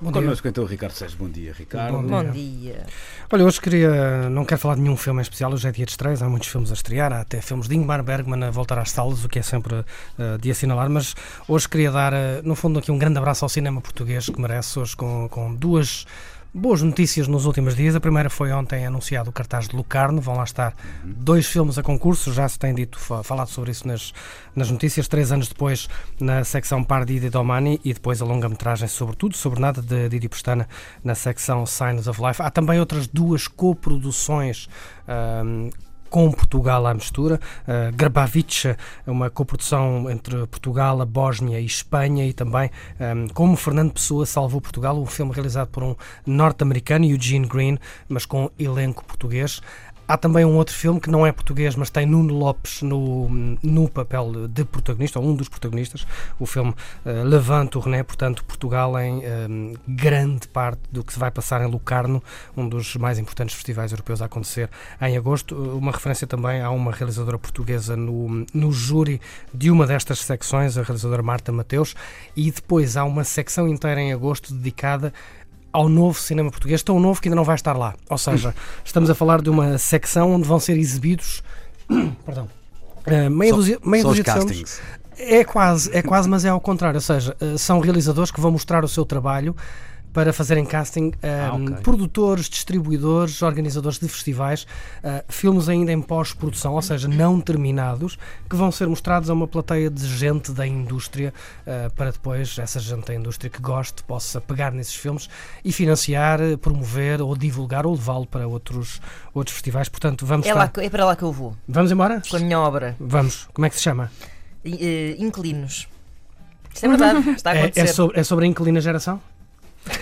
Bom dia. Connosco então o Ricardo Sérgio. Bom dia, Ricardo. Bom Bom dia. Olha, hoje queria. Não quero falar de nenhum filme em especial, hoje é dia de estreias, há muitos filmes a estrear, há até filmes de Ingmar Bergman a voltar às salas, o que é sempre uh, de assinalar, mas hoje queria dar, uh, no fundo, aqui um grande abraço ao cinema português que merece, hoje com, com duas. Boas notícias nos últimos dias. A primeira foi ontem anunciado o cartaz de Lucarno. Vão lá estar dois filmes a concurso. Já se tem dito, fa- falado sobre isso nas, nas notícias. Três anos depois, na secção Pardi de Domani e depois a longa-metragem, sobretudo, sobre nada, de Didi Pestana, na secção Signs of Life. Há também outras duas coproduções. ahm, com Portugal à mistura. Uh, Grabavica, uma coprodução entre Portugal, a Bósnia e Espanha, e também um, Como Fernando Pessoa Salvou Portugal, um filme realizado por um norte-americano, Eugene Green, mas com elenco português. Há também um outro filme que não é português, mas tem Nuno Lopes no, no papel de protagonista, ou um dos protagonistas. O filme uh, o René, portanto, Portugal em um, grande parte do que se vai passar em Lucarno, um dos mais importantes festivais europeus a acontecer em agosto. Uma referência também a uma realizadora portuguesa no, no júri de uma destas secções, a realizadora Marta Mateus, e depois há uma secção inteira em agosto dedicada ao novo cinema português, tão novo que ainda não vai estar lá. Ou seja, estamos a falar de uma secção onde vão ser exibidos perdão, eh, meia dúzia, meia dúzia de filmes. É quase, é quase, mas é ao contrário. Ou seja, eh, são realizadores que vão mostrar o seu trabalho para fazerem casting Ah, ok. produtores, distribuidores, organizadores de festivais, eh, filmes ainda em pós-produção, ou seja, não terminados, que vão ser mostrados a uma plateia de gente da indústria eh, para depois essa gente da indústria que goste possa pegar nesses filmes e financiar, eh, promover ou divulgar ou levá-lo para outros, outros festivais. Portanto, vamos, É, lá, é para lá que eu vou, vamos embora? com a minha obra. Vamos. Como é que se chama? I- Inquilinos. Isto é verdade, está a É, acontecer. é sobre, é sobre a inclina geração?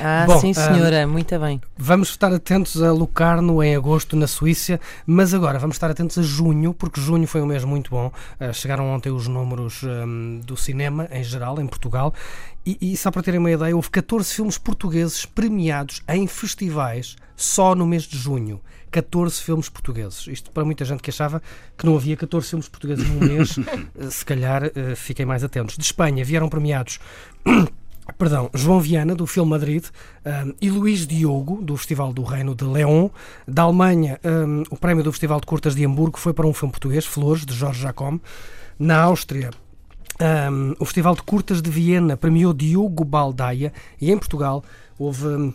Ah, Bom, sim, ah, senhora, muito bem. Vamos estar atentos a Lucarno em agosto na Suíça, mas agora vamos estar atentos a junho, porque junho foi um mês muito bom. Ah, chegaram ontem os números ahm, do cinema em geral, em Portugal, e, e só para terem uma ideia, houve 14 filmes portugueses premiados em festivais só no mês de junho. 14 filmes portugueses. Isto para muita gente que achava que não havia 14 filmes portugueses num mês, eh, se calhar eh, fiquem mais atentos. De Espanha vieram premiados Perdão, João Viana, do Filme Madrid, um, e Luís Diogo, do Festival do Reino de León. Da Alemanha, um, o prémio do Festival de Curtas de Hamburgo foi para um filme português, Flores, de Jorge Jacome. Na Áustria, um, o Festival de Curtas de Viena premiou Diogo Baldaia. E em Portugal, houve.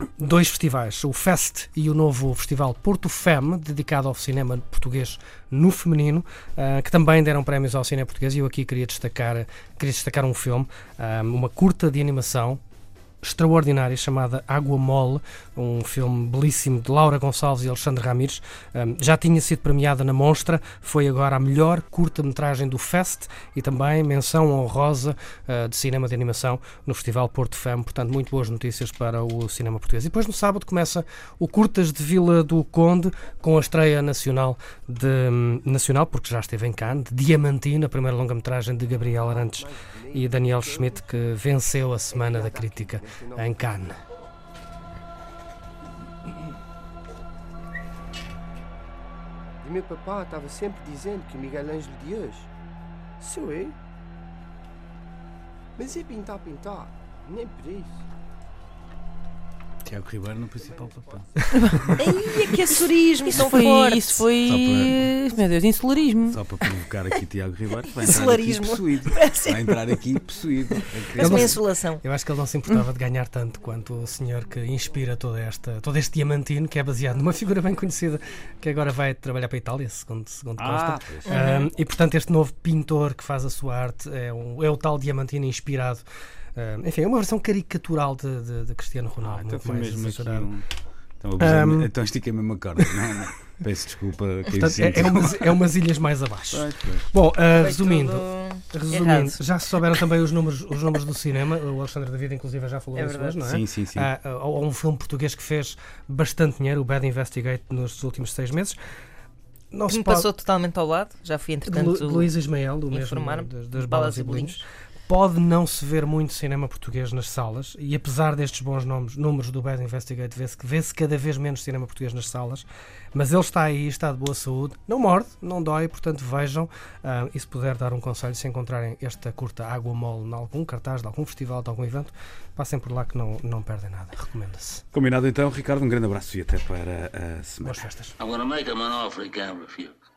Um, Dois festivais, o Fest e o novo festival Porto Fem, dedicado ao cinema português no feminino, ah, que também deram prémios ao cinema português. E eu aqui queria destacar, queria destacar um filme, ah, uma curta de animação extraordinária chamada Água Mole, um filme belíssimo de Laura Gonçalves e Alexandre Ramires. Um, já tinha sido premiada na Monstra, foi agora a melhor curta-metragem do Fest e também menção honrosa uh, de cinema de animação no Festival Porto Fem. Portanto, muito boas notícias para o cinema português. E depois no sábado começa o Curtas de Vila do Conde com a estreia nacional de nacional, porque já esteve em Cannes, de Diamantina, a primeira longa-metragem de Gabriel Arantes e Daniel Schmidt, que venceu a Semana da Crítica em Cannes. E meu papá estava sempre dizendo que Miguel Ângelo de hoje sou eu. Mas é pintar, pintar, nem por isso. Tiago Ribeiro no principal papel. Ai, que assurismo Isso tão foi, forte. isso foi. Meu Deus, insularismo. Só para provocar aqui Tiago Ribeiro, vai entrar aqui possuído. Vai entrar aqui possuído. Parece uma insolação. Eu acho que ele não se importava de ganhar tanto quanto o senhor que inspira toda esta, todo este diamantino, que é baseado numa figura bem conhecida, que agora vai trabalhar para a Itália, segundo, segundo Ah, consta. Um, e portanto, este novo pintor que faz a sua arte é, um- é o tal diamantino inspirado. Enfim, é uma versão caricatural de, de- de Cristiano Ronaldo. Ah, então muito foi mais mesmo aqui um... Então, Um, então mesmo a corda. Não, não. Peço desculpa. Portanto, é, é, umas, é umas ilhas mais abaixo. Bom, uh, resumindo, resumindo errado. já se souberam também os números, os números do cinema. O Alexandre David, inclusive, já falou É disso hoje, não é? Sim, sim, sim. Há, há um filme português que fez bastante dinheiro, o Bad Investigate, nos últimos seis meses. Não Que me pode... passou totalmente ao lado. Já fui, entretanto, Lu- Luís Ismael, do mesmo das, das balas balas e e bolinhos. Pode não se ver muito cinema português nas salas, e apesar destes bons nomes, números do Bad Investigate, vê-se vê cada vez menos cinema português nas salas, mas ele está aí, está de boa saúde, não morde, não dói, portanto vejam, ah, e se puder dar um conselho, se encontrarem esta curta Água Mole em algum cartaz, de algum festival, de algum evento, passem por lá que não, não perdem nada, recomenda-se. Combinado então, Ricardo, um grande abraço e até para a semana. Boas festas. I'm gonna make him an offer he can't refuse.